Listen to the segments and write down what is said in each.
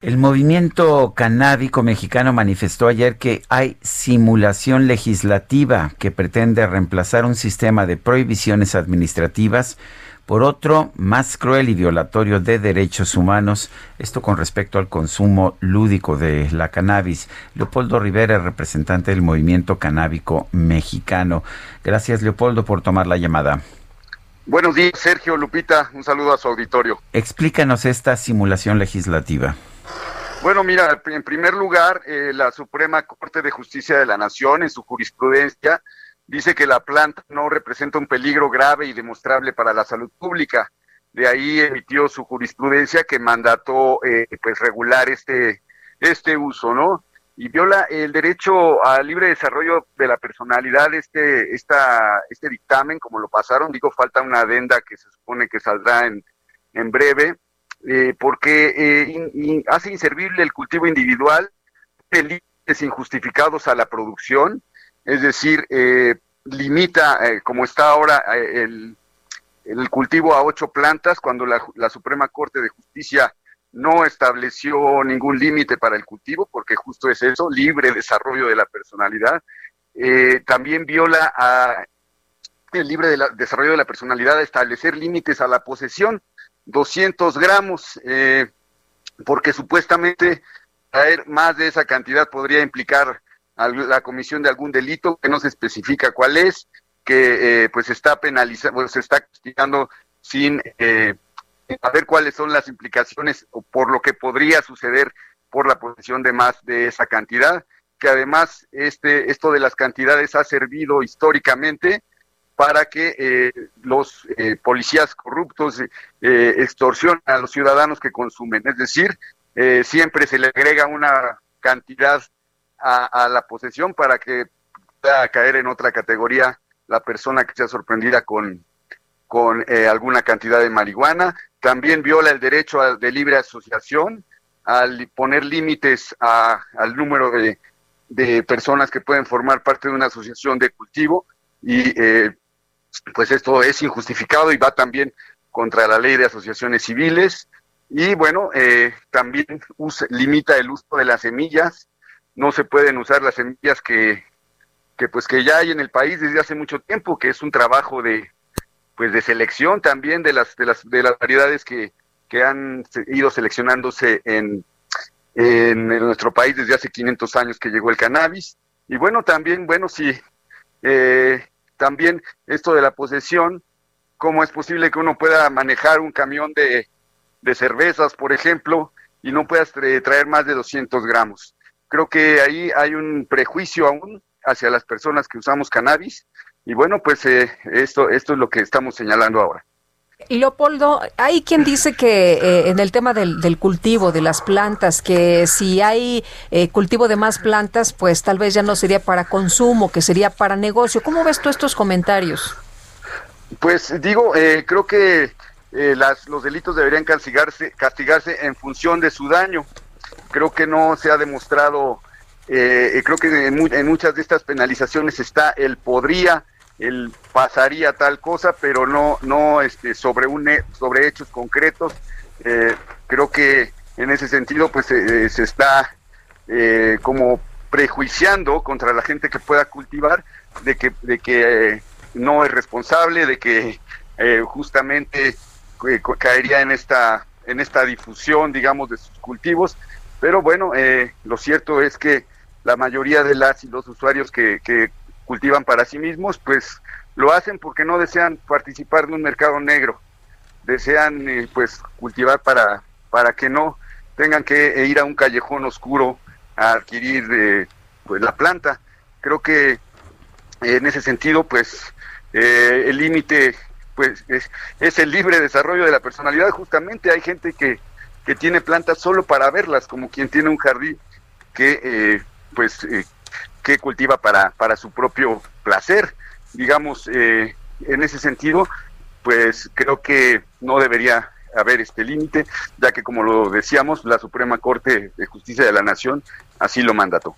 El movimiento canábico mexicano manifestó ayer que hay simulación legislativa que pretende reemplazar un sistema de prohibiciones administrativas por otro más cruel y violatorio de derechos humanos, esto con respecto al consumo lúdico de la cannabis. Leopoldo Rivera, representante del movimiento canábico mexicano. Gracias, Leopoldo, por tomar la llamada. Buenos días, Sergio Lupita. Un saludo a su auditorio. Explícanos esta simulación legislativa. Bueno, mira, en primer lugar, eh, la Suprema Corte de Justicia de la Nación, en su jurisprudencia, dice que la planta no representa un peligro grave y demostrable para la salud pública. De ahí emitió su jurisprudencia que mandató eh, pues regular este este uso, ¿no? Y viola el derecho al libre desarrollo de la personalidad este esta este dictamen como lo pasaron, digo, falta una adenda que se supone que saldrá en en breve eh, porque eh, hace inservible el cultivo individual, límites injustificados a la producción, es decir, eh, limita, eh, como está ahora, el, el, cultivo a ocho plantas, cuando la, la Suprema Corte de Justicia no estableció ningún límite para el cultivo, porque justo es eso, libre desarrollo de la personalidad. También viola a el libre desarrollo de la personalidad a establecer límites a la posesión, 200 gramos, eh, porque supuestamente traer más de esa cantidad podría implicar la comisión de algún delito que no se especifica cuál es, que eh, pues está penalizando, pues, se está castigando sin eh, saber cuáles son las implicaciones o por lo que podría suceder por la posesión de más de esa cantidad, que además este esto de las cantidades ha servido históricamente para que eh, los eh, policías corruptos eh, extorsionen a los ciudadanos que consumen. Es decir, eh, siempre se le agrega una cantidad a, la posesión para que pueda caer en otra categoría la persona que sea sorprendida con, con eh, alguna cantidad de marihuana. También viola el derecho a, de libre asociación al poner límites al número de, de, personas que pueden formar parte de una asociación de cultivo y eh, pues esto es injustificado y va también contra la ley de asociaciones civiles y bueno, eh, también limita el uso de las semillas no se pueden usar las semillas que, que pues que ya hay en el país desde hace mucho tiempo, que es un trabajo de pues de selección también de las de las de las variedades que, que han ido seleccionándose en, en, nuestro país desde hace 500 años que llegó el cannabis. Y bueno, también, bueno, sí, eh, también esto de la posesión, cómo es posible que uno pueda manejar un camión de, de cervezas, por ejemplo, y no puedas traer más de 200 gramos. Creo que ahí hay un prejuicio aún hacia las personas que usamos cannabis y bueno, pues eh, esto, esto es lo que estamos señalando ahora. Leopoldo, hay quien dice que eh, en el tema del, del, cultivo de las plantas, que si hay eh, cultivo de más plantas, pues tal vez ya no sería para consumo, que sería para negocio. ¿Cómo ves tú estos comentarios? Pues digo, eh, creo que eh, las, los delitos deberían castigarse, castigarse en función de su daño creo que no se ha demostrado, eh, creo que en, muchas de estas penalizaciones está el podría, el pasaría tal cosa, pero no, no este, sobre, un, sobre hechos concretos. Eh, creo que en ese sentido pues eh, se está como prejuiciando contra la gente que pueda cultivar de que, de que no es responsable, de que justamente caería en esta en esta difusión, digamos, de sus cultivos pero bueno, eh, lo cierto es que la mayoría de las y los usuarios que, que cultivan para sí mismos, pues lo hacen porque no desean participar de un mercado negro, desean eh, pues cultivar para, para que no tengan que ir a un callejón oscuro a adquirir eh, pues la planta. Creo que en ese sentido, pues el límite pues es, el libre desarrollo de la personalidad. Justamente hay gente que, que tiene plantas solo para verlas, como quien tiene un jardín que eh, pues eh, que cultiva para, para su propio placer. Digamos, eh, en ese sentido, pues creo que no debería haber este límite, ya que como lo decíamos, la Suprema Corte de Justicia de la Nación así lo mandató.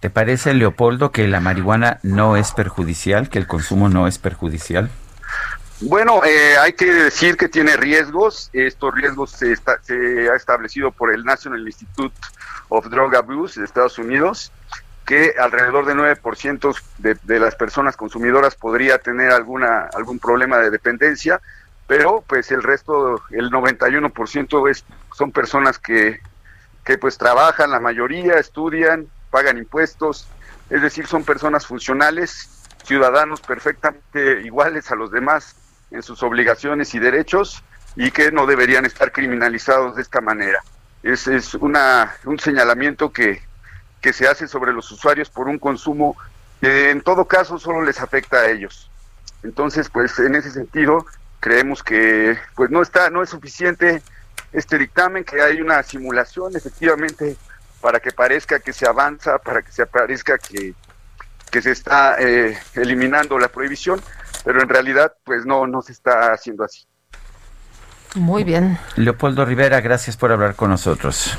¿Te parece, Leopoldo, que la marihuana no es perjudicial, que el consumo no es perjudicial? Bueno, eh, hay que decir que tiene riesgos. Estos riesgos se, se ha establecido por el National Institute of Drug Abuse de Estados Unidos, que alrededor del 9% de, de las personas consumidoras podría tener alguna algún problema de dependencia, pero pues el resto, el 91% es, son personas que, que pues trabajan, la mayoría estudian, pagan impuestos, es decir, son personas funcionales, ciudadanos perfectamente iguales a los demás en sus obligaciones y derechos y que no deberían estar criminalizados de esta manera. Es, es una, un señalamiento que, que se hace sobre los usuarios por un consumo que en todo caso solo les afecta a ellos. Entonces, pues en ese sentido, creemos que pues no está, no es suficiente este dictamen, que hay una simulación efectivamente para que parezca que se avanza, para que se parezca que, que se está eh, eliminando la prohibición, pero en realidad pues no, no se está haciendo así. Muy bien. Leopoldo Rivera, gracias por hablar con nosotros.